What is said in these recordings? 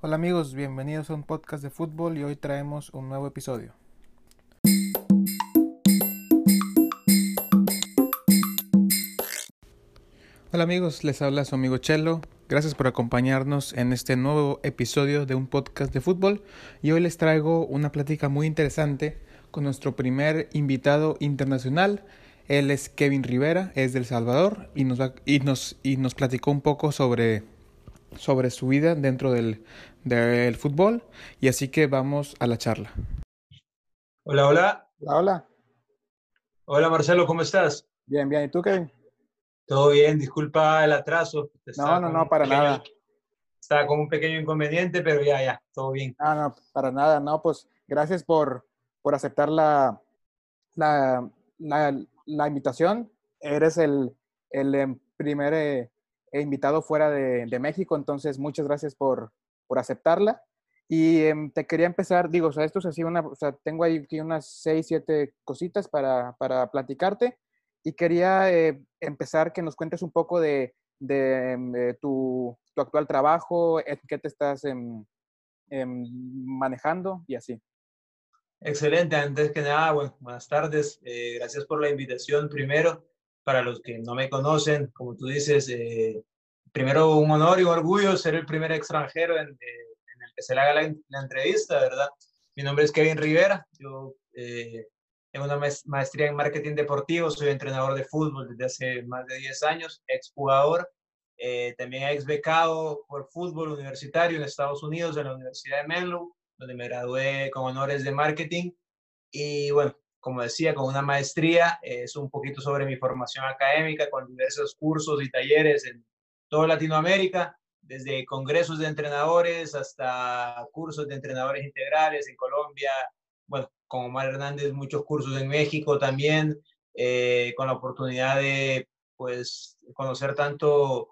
Hola amigos, bienvenidos a un podcast de fútbol y hoy traemos un nuevo episodio. Hola amigos, les habla su amigo Chelo. Gracias por acompañarnos en este nuevo episodio de un podcast de fútbol y hoy les traigo una plática muy interesante con nuestro primer invitado internacional. Él es Kevin Rivera, es del Salvador y nos, y nos, y nos platicó un poco sobre sobre su vida dentro del, del fútbol y así que vamos a la charla. Hola, hola. Hola, hola. Hola Marcelo, ¿cómo estás? Bien, bien. ¿Y tú, Kevin? Todo bien, disculpa el atraso. No, no, no, para nada. Estaba con un pequeño inconveniente, pero ya, ya, todo bien. Ah, no, para nada, no, pues gracias por, por aceptar la, la, la, la invitación. Eres el, el em, primer eh, he invitado fuera de, de, México, entonces muchas gracias por, por aceptarla. Y eh, te quería empezar, digo, o sea, esto es así, una, o sea, tengo ahí unas seis, siete cositas para, para platicarte y quería eh, empezar que nos cuentes un poco de, de, de tu, tu, actual trabajo, en qué te estás em, em, manejando y así. Excelente, antes que nada, bueno, buenas tardes, eh, gracias por la invitación primero para los que no me conocen, como tú dices, eh, primero un honor y un orgullo ser el primer extranjero en, eh, en el que se le haga la, la, entrevista, ¿verdad? Mi nombre es Kevin Rivera, yo eh, tengo una maestría en marketing deportivo, soy entrenador de fútbol desde hace más de 10 años, exjugador, eh, también ex becado por fútbol universitario en Estados Unidos, en la Universidad de Menlo, donde me gradué con honores de marketing. Y bueno, como decía, con una maestría, es un poquito sobre mi formación académica, con diversos cursos y talleres en toda Latinoamérica, desde congresos de entrenadores hasta cursos de entrenadores integrales en Colombia, bueno, con Omar Hernández, muchos cursos en México también, eh, con la oportunidad de, pues, conocer tanto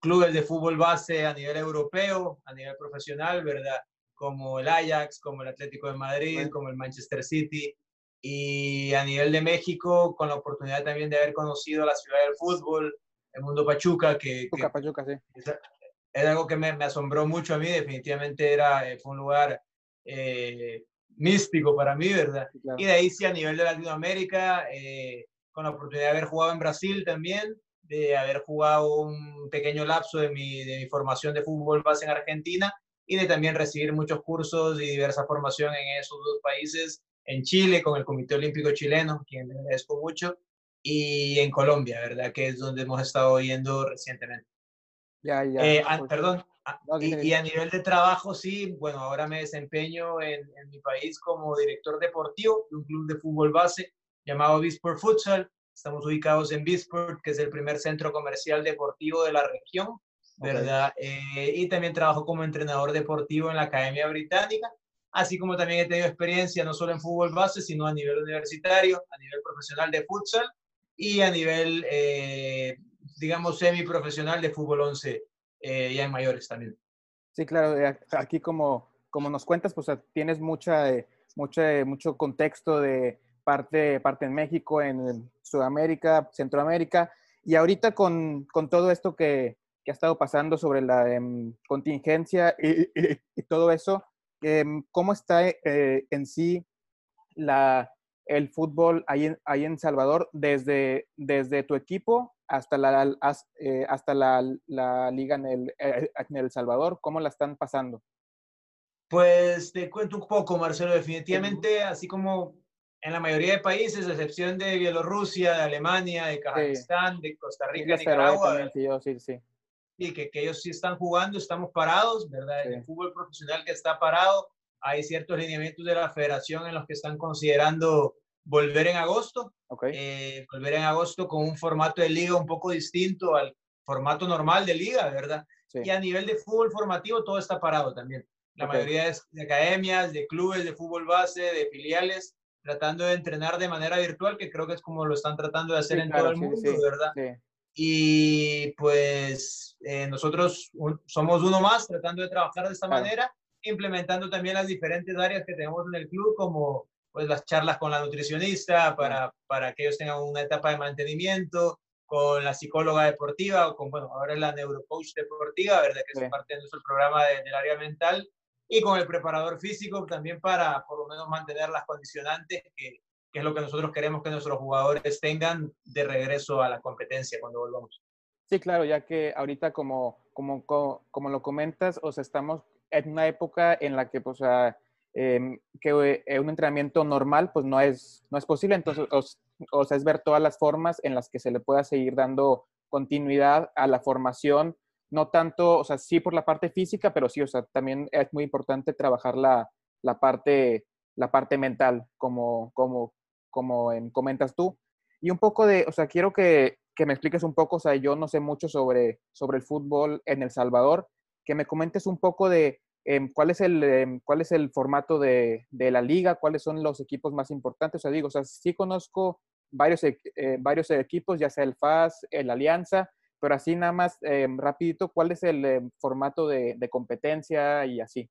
clubes de fútbol base a nivel europeo, a nivel profesional, ¿verdad? Como el Ajax, como el Atlético de Madrid, como el Manchester City, y a nivel de México, con la oportunidad también de haber conocido la ciudad del fútbol, el mundo Pachuca, que, Pachuca, que Pachuca, sí. es, es, algo que me, me, asombró mucho a mí, definitivamente era, eh, fue un lugar eh, místico para mí, ¿verdad? Sí, claro. Y de ahí sí, a nivel de Latinoamérica, eh, con la oportunidad de haber jugado en Brasil también, de haber jugado un pequeño lapso de mi, de mi formación de fútbol base en Argentina y de también recibir muchos cursos y diversa formación en esos dos países en Chile con el Comité Olímpico Chileno, quien le agradezco mucho, y en Colombia, ¿verdad? Que es donde hemos estado yendo recientemente. Ya, ya. Eh, a, perdón, no, y, y, a nivel de trabajo, sí, bueno, ahora me desempeño en, en, mi país como director deportivo de un club de fútbol base llamado Bisport Futsal. Estamos ubicados en Bisport, que es el primer centro comercial deportivo de la región, ¿verdad? Okay. Eh, y también trabajo como entrenador deportivo en la Academia Británica así como también he tenido experiencia no solo en fútbol base, sino a nivel universitario, a nivel profesional de futsal y a nivel, eh, digamos, semiprofesional de fútbol 11, eh, ya en mayores también. Sí, claro, eh, aquí como, como nos cuentas, pues tienes mucha, mucha, mucho contexto de parte, parte en México, en Sudamérica, Centroamérica, y ahorita con, con todo esto que, que, ha estado pasando sobre la eh, contingencia y, y, y todo eso, eh, ¿cómo está eh, en sí la, el fútbol ahí en, ahí en Salvador desde, desde tu equipo hasta la, eh, hasta la, la liga en el, eh, en el Salvador? ¿Cómo la están pasando? Pues te cuento un poco, Marcelo. Definitivamente, así como en la mayoría de países, a excepción de Bielorrusia, de Alemania, de Kazajistán, sí. de Costa Rica, sí, Nicaragua. También, sí, sí, sí y que, que, ellos sí están jugando, estamos parados, ¿verdad? Sí. El fútbol profesional que está parado, hay ciertos lineamientos de la federación en los que están considerando volver en agosto, okay. eh, volver en agosto con un formato de liga un poco distinto al formato normal de liga, ¿verdad? Sí. Y a nivel de fútbol formativo todo está parado también. La okay. mayoría de, de academias, de clubes de fútbol base, de filiales, tratando de entrenar de manera virtual, que creo que es como lo están tratando de hacer sí, en claro, todo el mundo, ¿verdad? y pues eh, nosotros un, somos uno más tratando de trabajar de esta claro. manera, implementando también las diferentes áreas que tenemos en el club, como pues las charlas con la nutricionista para, para que ellos tengan una etapa de mantenimiento, con la psicóloga deportiva, o con, bueno, ahora es la neurocoach deportiva, ¿verdad? Que es parte de nuestro programa del área mental, y con el preparador físico también para por lo menos mantener las condicionantes, que, que es lo que nosotros queremos que nuestros jugadores tengan de regreso a la competencia cuando volvamos. Sí, claro, ya que ahorita como, como, como, lo comentas, o sea, estamos en una época en la que, pues, eh, que eh, un entrenamiento normal, pues no es, no es posible, entonces, o, sea, es ver todas las formas en las que se le pueda seguir dando continuidad a la formación, no tanto, o sea, sí por la parte física, pero sí, o sea, también es muy importante trabajar la, la parte, la parte mental, como, como, como comentas tú. Y un poco de, o sea, quiero que, que me expliques un poco, o sea, yo no sé mucho sobre, sobre el fútbol en El Salvador, que me comentes un poco de em, cuál, es el, em, cuál es el formato de, de, la liga, cuáles son los equipos más importantes, o sea, digo, o sea, sí conozco varios, eh, varios equipos, ya sea el FAS, el Alianza, pero así nada más em, rapidito, ¿cuál es el formato de, de, competencia y así?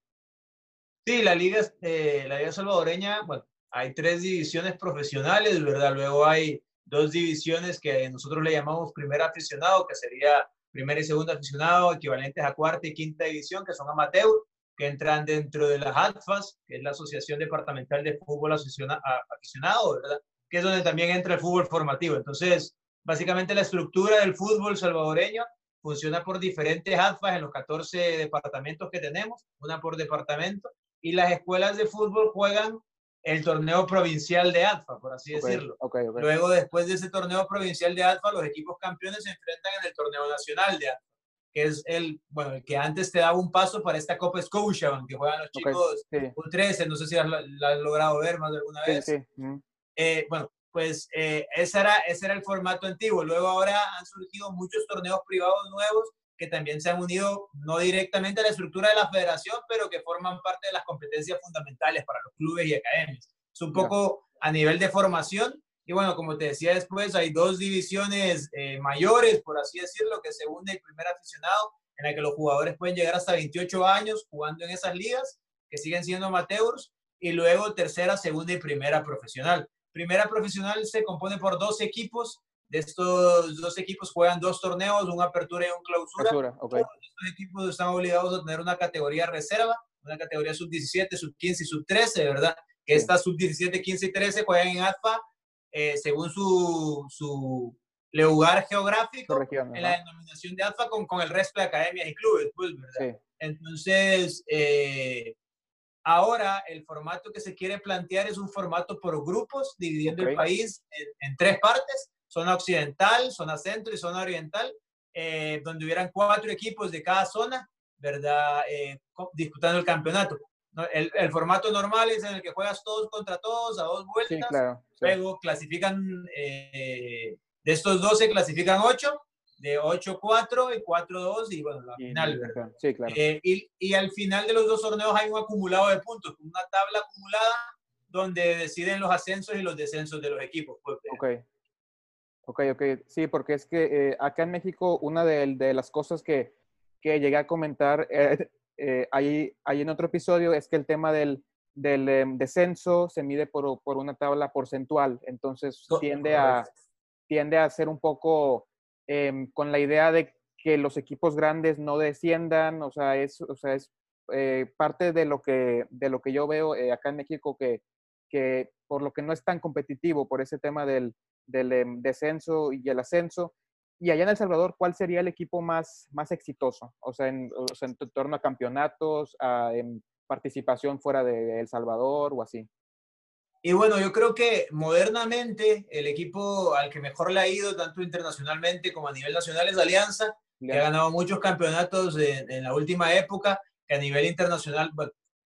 Sí, la liga, eh, la liga salvadoreña, bueno, hay tres divisiones profesionales, ¿verdad? Luego hay dos divisiones que nosotros le llamamos primer aficionado, que sería primer y segundo aficionado, equivalentes a cuarta y quinta división, que son amateur, que entran dentro de las ADFAS, que es la Asociación Departamental de Fútbol Aficionado. Que es donde también entra el fútbol formativo. Entonces, básicamente la estructura del fútbol salvadoreño funciona por diferentes ADFAS en los 14 departamentos que tenemos, una por departamento, y las escuelas de fútbol juegan el torneo provincial de ADFA, por así decirlo. Luego, después de ese torneo provincial de ADFA, los equipos campeones se enfrentan en el torneo nacional de ADFA, que es el, bueno, el que antes te daba un paso para esta Copa Scotiabank, que juegan los chicos U13, no sé si la has, logrado ver más de alguna vez. Eh, bueno, pues eh, ese, era, ese era el formato antiguo. Luego ahora han surgido muchos torneos privados nuevos que también se han unido no directamente a la estructura de la federación, pero que forman parte de las competencias fundamentales para los clubes y academias. Es un poco a nivel de formación. Y bueno, como te decía después, hay dos divisiones eh, mayores, por así decirlo, que según el primer aficionado, en la que los jugadores pueden llegar hasta 28 años jugando en esas ligas, que siguen siendo amateurs, y luego tercera, segunda y primera profesional. Primera profesional se compone por dos equipos de estos dos equipos juegan dos torneos, una apertura y un clausura. estos equipos están obligados a tener una categoría reserva, una categoría sub-17, sub-15 y sub-13, ¿verdad? Que estas sub-17, 15 y 13 juegan en AFA eh, según su, su lugar geográfico en la denominación de AFA con, con el resto de academias y clubes, pues, ¿verdad? Entonces, eh, ahora el formato que se quiere plantear es un formato por grupos, dividiendo el país en tres partes zona occidental, zona centro y zona oriental, eh, donde hubieran cuatro equipos de cada zona, ¿verdad? Eh, disputando el campeonato. El, el, formato normal es en el que juegas todos contra todos a dos vueltas. Sí, claro, Luego clasifican, eh, de estos 12 clasifican 8, de 8-4 y 4-2 y bueno, la final, ¿verdad? Sí, claro. y, y, al final de los dos torneos hay un acumulado de puntos, una tabla acumulada donde deciden los ascensos y los descensos de los equipos. Pues, ok. Ok, ok. Sí, porque es que eh, acá en México una de, de, las cosas que, que llegué a comentar eh, eh, ahí, ahí, en otro episodio es que el tema del, del em, descenso se mide por, por, una tabla porcentual. Entonces tiende a, tiende a ser un poco em, con la idea de que los equipos grandes no desciendan. O sea, es, o sea, es parte de lo, que, de lo que yo veo acá en México que, que por lo que no es tan competitivo por ese tema del del em, descenso y el ascenso. Y allá en El Salvador, ¿cuál sería el equipo más, más exitoso? O sea, en, torno a campeonatos, a participación fuera de El Salvador o así. Y bueno, yo creo que modernamente el equipo al que mejor le ha ido, tanto internacionalmente como a nivel nacional, es Alianza, que ha ganado muchos campeonatos en, la última época, que a nivel internacional,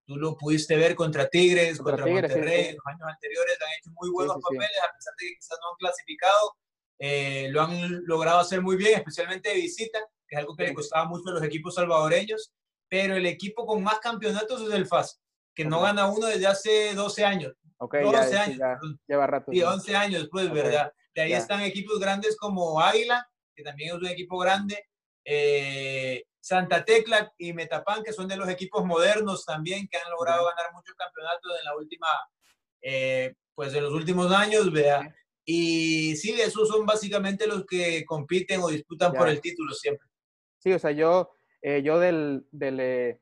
tú lo pudiste ver contra Tigres, contra, Monterrey, en los años anteriores han hecho muy buenos papeles, a pesar de que quizás no han clasificado, eh, lo han logrado hacer muy bien, especialmente de visita, que es algo que le costaba mucho a los equipos salvadoreños, pero el equipo con más campeonatos es el FAS, que no gana uno desde hace 12 años. Okay, 12 ya, años. Ya, lleva rato. Sí, 11 años, pues, ¿verdad? De ahí están equipos grandes como Águila, que también es un equipo grande, eh, Santa Tecla y Metapan, que son de los equipos modernos también, que han logrado ganar muchos campeonatos en la última, eh, pues en los últimos años, vea. Y sí, esos son básicamente los que compiten o disputan por el título siempre. Sí, o sea, yo, eh, yo del, del, eh,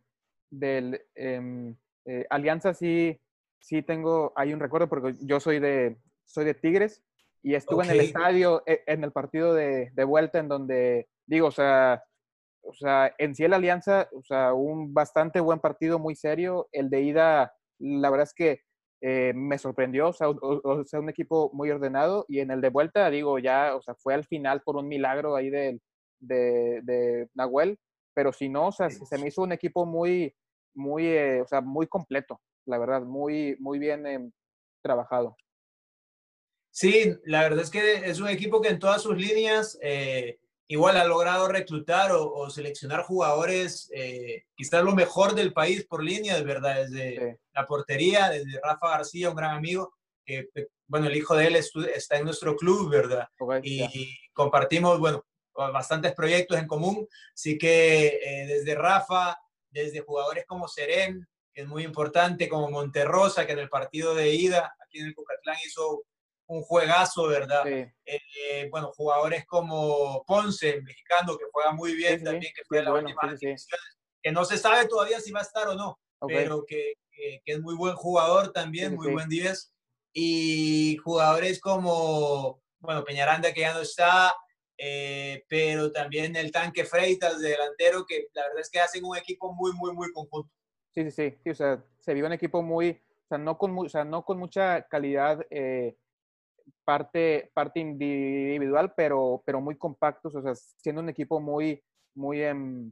del em, eh, Alianza sí, sí tengo, hay un recuerdo porque yo soy de, soy de Tigres y estuve en el estadio en el partido de, de, vuelta en donde, digo, o sea, o sea, en sí el Alianza, o sea, un bastante buen partido, muy serio. El de ida, la verdad es que eh, me sorprendió, o sea, o, sea, un equipo muy ordenado. Y en el de vuelta, digo, ya, o sea, fue al final por un milagro ahí de, de, de Nahuel. Pero si no, o sea, se me hizo un equipo muy, muy, eh, o sea, muy completo, la verdad, muy, muy bien em, trabajado. Sí, la verdad es que es un equipo que en todas sus líneas eh, igual ha logrado reclutar o, seleccionar jugadores, eh, quizás lo mejor del país por línea, de verdad, desde la portería, desde Rafa García, un gran amigo, que, bueno, el hijo de él está en nuestro club, ¿verdad? y, compartimos, bueno, bastantes proyectos en común, así que eh, desde Rafa, desde jugadores como Seren, que es muy importante, como Monterrosa, que en el partido de ida aquí en el Cucatlán hizo un juegazo, ¿verdad? Eh, bueno, jugadores como Ponce, mexicano, que juega muy bien también, que fue la última que no se sabe todavía si va a estar o no, pero que, que, es muy buen jugador también, muy buen 10. Y jugadores como, bueno, Peñaranda que ya no está, eh, pero también el tanque Freitas de delantero, que la verdad es que hacen un equipo muy, muy, muy conjunto. Sí, sí, sí, o sea, se vio un equipo muy, o sea, no con, o sea, no con mucha calidad eh, parte, parte individual, pero, pero muy compactos, o sea, siendo un equipo muy, muy, em,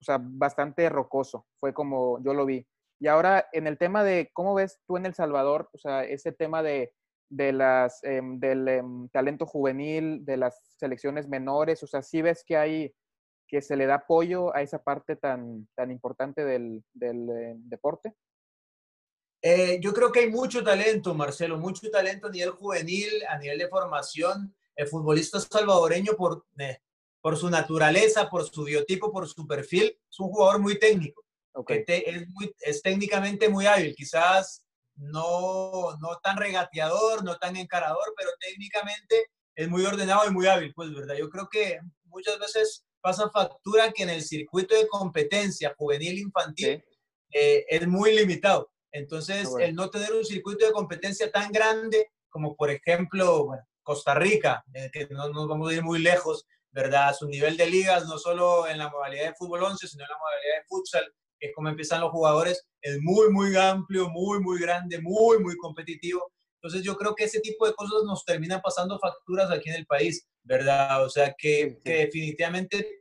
o sea, bastante rocoso, fue como yo lo vi. Y ahora, en el tema de, ¿cómo ves tú en El Salvador? O sea, ese tema de, de las, em, del em, talento juvenil, de las selecciones menores, o sea, sí ves que hay, que se le da apoyo a esa parte tan, tan importante del, del deporte. Eh, yo creo que hay mucho talento, Marcelo, mucho talento a nivel juvenil, a nivel de formación. El futbolista salvadoreño, por, eh, por su naturaleza, por su biotipo, por su perfil, es un jugador muy técnico. Okay. es, es técnicamente muy hábil, quizás no, no tan regateador, no tan encarador, pero técnicamente es muy ordenado y muy hábil, pues, ¿verdad? Yo creo que muchas veces pasa factura que en el circuito de competencia juvenil infantil eh, es muy limitado. Entonces, el no tener un circuito de competencia tan grande como, por ejemplo, Costa Rica, eh, que no nos vamos a ir muy lejos, ¿verdad? Su nivel de ligas, no solo en la modalidad de fútbol 11, sino en la modalidad de futsal, que es como empiezan los jugadores, es muy, muy amplio, muy, muy grande, muy, muy competitivo. Entonces, yo creo que ese tipo de cosas nos terminan pasando facturas aquí en el país, ¿verdad? O sea, que, que definitivamente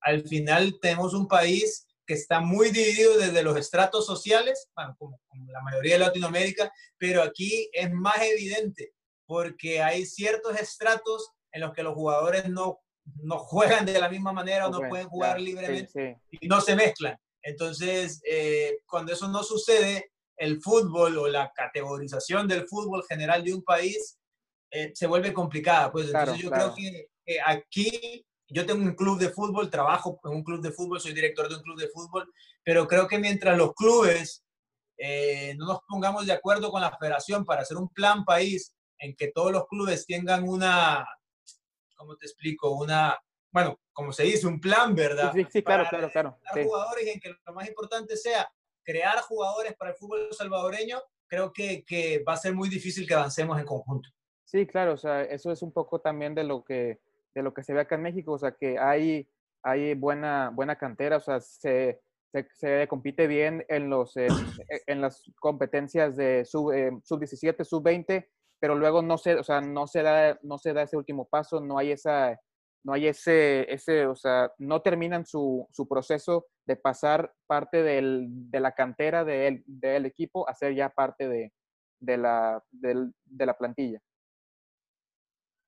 al final tenemos un país que está muy dividido desde los estratos sociales, bueno, como, la mayoría de Latinoamérica, pero aquí es más evidente porque hay ciertos estratos en los que los jugadores no, no juegan de la misma manera o no pueden jugar libremente y no se mezclan. Entonces, eh, cuando eso no sucede, el fútbol o la categorización del fútbol general de un país eh, se vuelve complicada. Pues entonces yo creo que aquí yo tengo un club de fútbol, trabajo en un club de fútbol, soy director de un club de fútbol, pero creo que mientras los clubes eh, no nos pongamos de acuerdo con la federación para hacer un plan país en que todos los clubes tengan una, ¿cómo te explico? Una, bueno, como se dice, un plan, ¿verdad? Sí, sí, claro, claro, claro. jugadores y en que lo más importante sea crear jugadores para el fútbol salvadoreño, creo que, que va a ser muy difícil que avancemos en conjunto. Sí, claro, o sea, eso es un poco también de lo que de lo que se ve acá en México, o sea, que hay, hay buena, buena cantera, o sea, se, se, compite bien en, los, eh, en las competencias de sub, eh, sub 17, sub 20, pero luego no se, o sea, no se da, no se da ese último paso, no hay esa, no hay ese, ese o sea, no terminan su, su proceso de pasar parte del, de la cantera del, del, equipo a ser ya parte de, de, la, de la plantilla.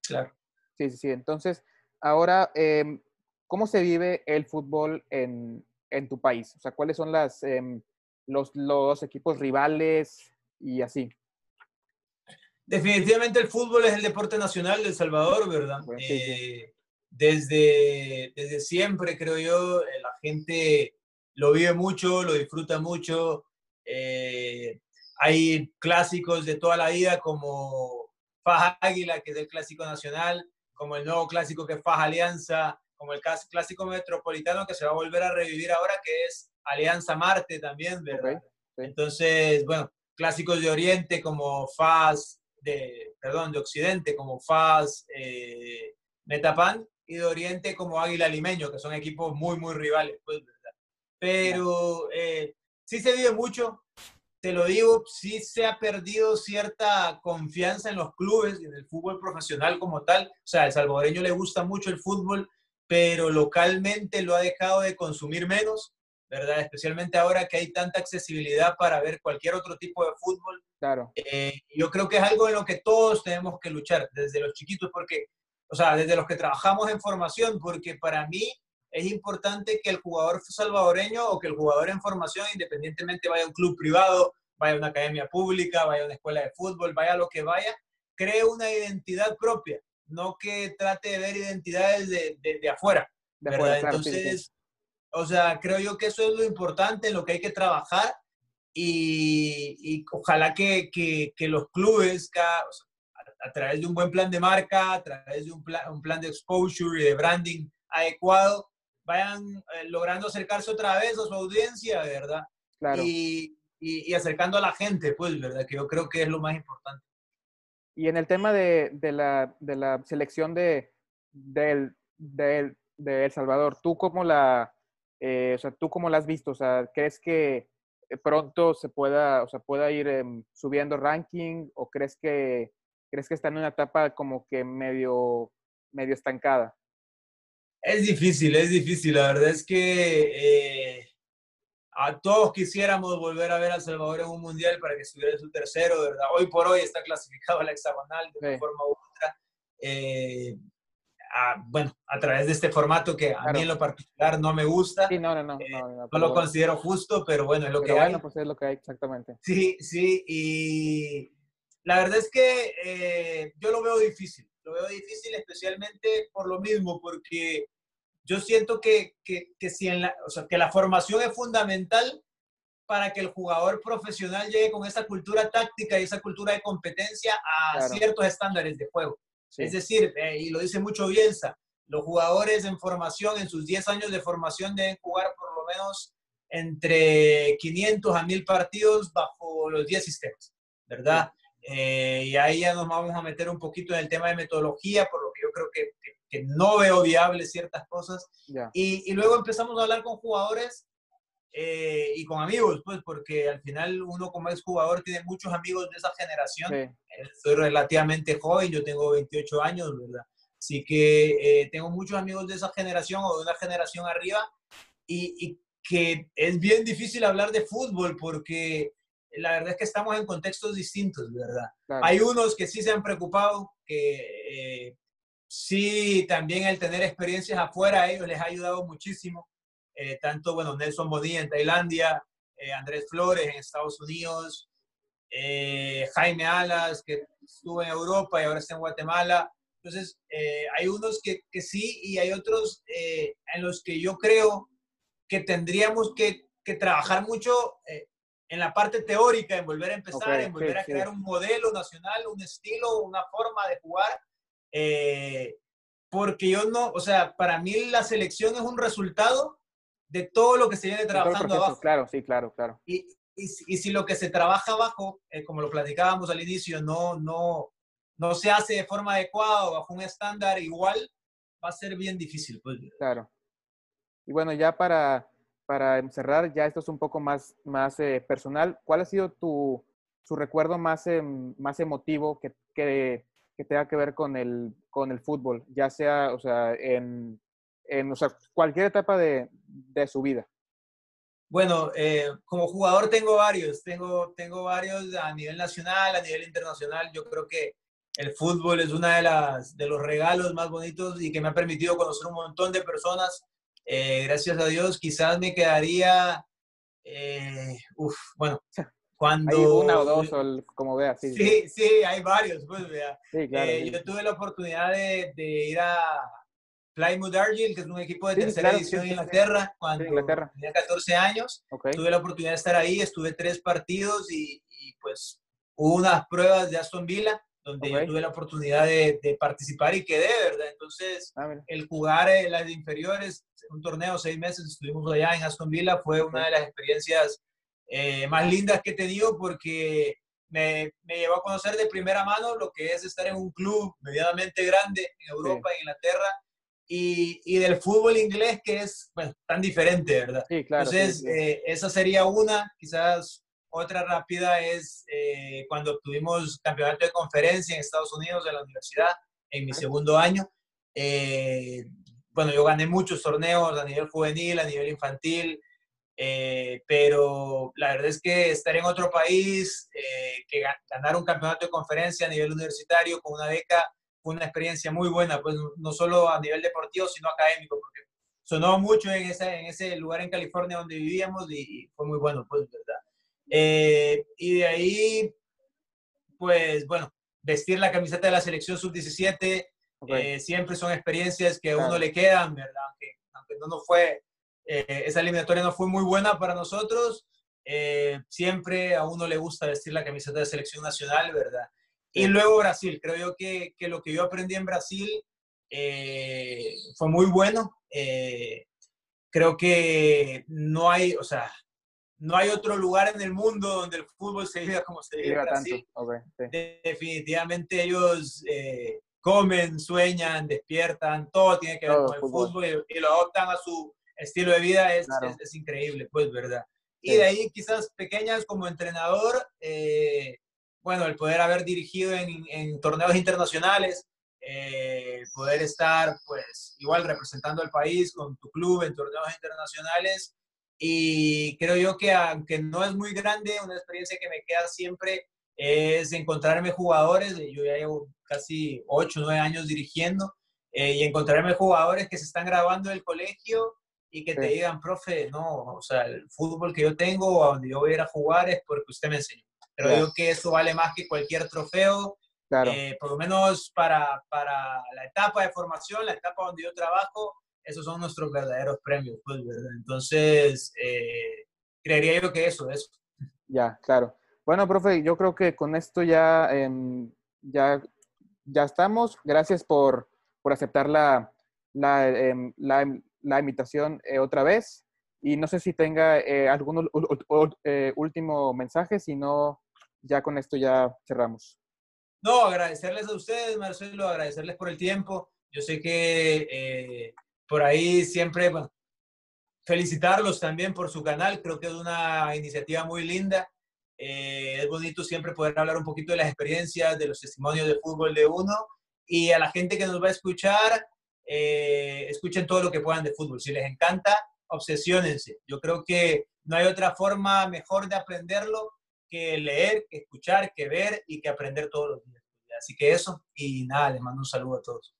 Claro. Sí, sí, sí. Entonces, ahora, em, ¿cómo se vive el fútbol en, en tu país? O sea, ¿cuáles son las, em, los, los equipos rivales y así? Definitivamente el fútbol es el deporte nacional de El Salvador, ¿verdad? Eh, desde, desde siempre, creo yo, eh, la gente lo vive mucho, lo disfruta mucho. Eh, hay clásicos de toda la vida como FAS Águila, que es el clásico nacional, como el nuevo clásico que es FAS Alianza, como el clásico metropolitano que se va a volver a revivir ahora, que es Alianza Marte también, ¿verdad? Entonces, bueno, clásicos de Oriente como FAS, de, perdón, de Occidente como FAS, eh, Metapan, y de Oriente como Águila Limeño, que son equipos muy, muy rivales, pues, ¿verdad? Pero eh, sí se vive mucho, te lo digo, sí se ha perdido cierta confianza en los clubes y en el fútbol profesional como tal. O sea, al salvadoreño le gusta mucho el fútbol, pero localmente lo ha dejado de consumir menos, ¿verdad? Especialmente ahora que hay tanta accesibilidad para ver cualquier otro tipo de fútbol. Claro. Eh, yo creo que es algo en lo que todos tenemos que luchar, desde los chiquitos, porque, o sea, desde los que trabajamos en formación, porque para mí es importante que el jugador salvadoreño o que el jugador en formación, independientemente vaya a un club privado, vaya a una academia pública, vaya a una escuela de fútbol, vaya a lo que vaya, cree una identidad propia no que trate de ver identidades de, de, afuera. ¿verdad? Entonces, o sea, creo yo que eso es lo importante, en lo que hay que trabajar y, y ojalá que, que, que, los clubes, a, través de un buen plan de marca, a través de un plan, un plan de exposure y de branding adecuado, vayan eh, logrando acercarse otra vez a su audiencia, ¿verdad? Claro. Y, y, y, acercando a la gente, pues, ¿verdad? Que yo creo que es lo más importante. Y en el tema de, de, la, de la, selección de, de, de, El Salvador, ¿tú cómo, la, eh, o sea, ¿tú cómo la has visto? O sea, ¿crees que pronto se pueda, o sea, pueda ir eh, subiendo ranking o crees que, crees que está en una etapa como que medio, medio estancada? Es difícil, es difícil. La verdad es que eh, a todos quisiéramos volver a ver a Salvador en un mundial para que estuviera en su tercero, ¿verdad? Hoy por hoy está clasificado a la hexagonal de una forma u otra. Eh, bueno, a través de este formato que a mí en lo particular no me gusta. Sí, no, no, no. Eh, no, no lo considero justo, pero bueno, es lo pero que bueno, hay. pues es lo que hay, exactamente. Sí, sí, y la verdad es que yo lo veo difícil. Lo veo difícil especialmente por lo mismo, porque yo siento que, que, que si en la, o sea, que la formación es fundamental para que el jugador profesional llegue con esa cultura táctica y esa cultura de competencia a claro. ciertos estándares de juego. Sí. Es decir, eh, y lo dice mucho Bielsa, los jugadores en formación, en sus 10 años de formación, deben jugar por lo menos entre 500 a 1000 partidos bajo los 10 sistemas, ¿verdad? Eh, y ahí ya nos vamos a meter un poquito en el tema de metodología, por lo que yo creo que, que que no veo viable ciertas cosas. Yeah. Y, y, luego empezamos a hablar con jugadores eh, y con amigos, pues, porque al final uno como es jugador tiene muchos amigos de esa generación. Sí. Soy relativamente joven, yo tengo 28 años, ¿verdad? Así que eh, tengo muchos amigos de esa generación o de una generación arriba y, y, que es bien difícil hablar de fútbol porque la verdad es que estamos en contextos distintos, ¿verdad? Claro. Hay unos que sí se han preocupado, que eh, sí, también el tener experiencias afuera a ellos les ha ayudado muchísimo. Eh, tanto, bueno, Nelson Bonilla en Tailandia, eh, Andrés Flores en Estados Unidos, eh, Jaime Alas, que estuvo en Europa y ahora está en Guatemala. Entonces, eh, hay unos que, que, sí y hay otros eh, en los que yo creo que tendríamos que, que trabajar mucho en la parte teórica, en volver a empezar, okay, en volver sí, a crear sí. un modelo nacional, un estilo, una forma de jugar eh, porque yo no, o sea, para mí la selección es un resultado de todo lo que se viene trabajando abajo. Claro, sí, claro, claro. Y, y, y, si lo que se trabaja abajo, eh, como lo platicábamos al inicio, no, no, no se hace de forma adecuada o bajo un estándar igual, va a ser bien difícil. Pues. Claro. Y bueno, ya para, para cerrar, ya esto es un poco más, más eh, personal. ¿Cuál ha sido tu, su recuerdo más, eh, más emotivo que, que que tenga que ver con el, con el fútbol, ya sea, o sea, en, en o sea, cualquier etapa de, de su vida? Bueno, eh, como jugador tengo varios, tengo, tengo varios a nivel nacional, a nivel internacional. Yo creo que el fútbol es uno de, las, de los regalos más bonitos y que me ha permitido conocer un montón de personas. Eh, gracias a Dios, quizás me quedaría, eh, uf, bueno, cuando... Hay una o dos, o como veas. Sí, sí, sí, hay varios. Pues, vea. Sí, claro, eh, sí. Yo tuve la oportunidad de, de, ir a Plymouth Argyle, que es un equipo de tercera claro, edición en Inglaterra, cuando Inglaterra. tenía 14 años. Okay. Tuve la oportunidad de estar ahí, estuve tres partidos y, y, pues hubo unas pruebas de Aston Villa donde yo tuve la oportunidad de, participar y quedé, ¿verdad? Entonces, ah, el jugar en las inferiores, un torneo seis meses, estuvimos allá en Aston Villa, fue una de las experiencias eh, más lindas que he tenido porque me, me, llevó a conocer de primera mano lo que es estar en un club medianamente grande en Europa, en Inglaterra, y, y, del fútbol inglés que es bueno, tan diferente, ¿verdad? Sí, claro. Entonces, eh, esa sería una, quizás otra rápida es eh, cuando obtuvimos campeonato de conferencia en Estados Unidos en la universidad, en mi segundo año. Eh, bueno, yo gané muchos torneos a nivel juvenil, a nivel infantil, eh, pero la verdad es que estar en otro país, que ganar un campeonato de conferencia a nivel universitario con una beca, fue una experiencia muy buena, pues no solo a nivel deportivo, sino académico, porque sonó mucho en ese, en ese lugar en California donde vivíamos y, y fue muy bueno, pues, ¿verdad? Eh, y de ahí, pues bueno, vestir la camiseta de la selección sub-17 eh, siempre son experiencias que a uno le quedan, ¿verdad? Aunque, aunque no, no fue, eh, esa eliminatoria no fue muy buena para nosotros, siempre a uno le gusta vestir la camiseta de selección nacional, ¿verdad? Y luego Brasil, creo yo que, que, lo que yo aprendí en Brasil fue muy bueno. creo que no hay, o sea, no hay otro lugar en el mundo donde el fútbol se viva como se vive Brasil. Definitivamente ellos eh, comen, sueñan, despiertan, todo tiene que ver con el fútbol, y, lo adoptan a su estilo de vida, es, es, increíble, pues, ¿verdad? Y de ahí quizás pequeñas como entrenador, eh, bueno, el poder haber dirigido en, en torneos internacionales, eh, poder estar pues igual representando al país con tu club en torneos internacionales, y creo yo que aunque no es muy grande, una experiencia que me queda siempre es encontrarme jugadores, yo ya llevo casi 8 o 9 años dirigiendo, eh, y encontrarme jugadores que se están grabando en el colegio y que te digan, profe, no, o sea, el fútbol que yo tengo, a donde yo voy a ir a jugar es porque usted me enseñó. Creo yo que eso vale más que cualquier trofeo, claro. Eh, por lo menos para, para la etapa de formación, la etapa donde yo trabajo, esos son nuestros verdaderos premios, pues, ¿verdad? Entonces, eh, creería yo que eso, eso. Ya, claro. Bueno, profe, yo creo que con esto ya, em, ya, ya estamos. Gracias por, por aceptar la, la, em, la, invitación eh, otra vez. Y no sé si tenga eh, algún último mensaje, si no, ya con esto ya cerramos. No, agradecerles a ustedes, Marcelo, agradecerles por el tiempo. Yo sé que por ahí siempre, felicitarlos también por su canal, creo que es una iniciativa muy linda. Eh, es bonito siempre poder hablar un poquito de las experiencias, de los testimonios de fútbol de uno y a la gente que nos va a escuchar, eh, escuchen todo lo que puedan de fútbol. Si les encanta, obsesionense. Yo creo que no hay otra forma mejor de aprenderlo que leer, que escuchar, que ver y que aprender todos los días. Así que eso, y nada, les mando un saludo a todos.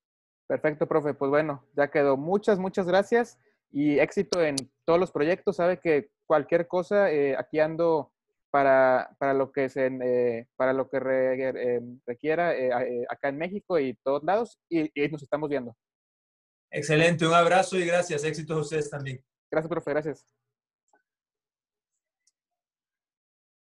Perfecto, profe. Pues bueno, ya quedó. Muchas, muchas gracias y éxito en todos los proyectos. Sabe que cualquier cosa, eh, aquí ando para, para, lo que se, eh, para lo que eh, requiera acá en México y todos lados y, y, nos estamos viendo. Excelente, un abrazo y gracias. Éxitos a ustedes también. Gracias, profe. Gracias.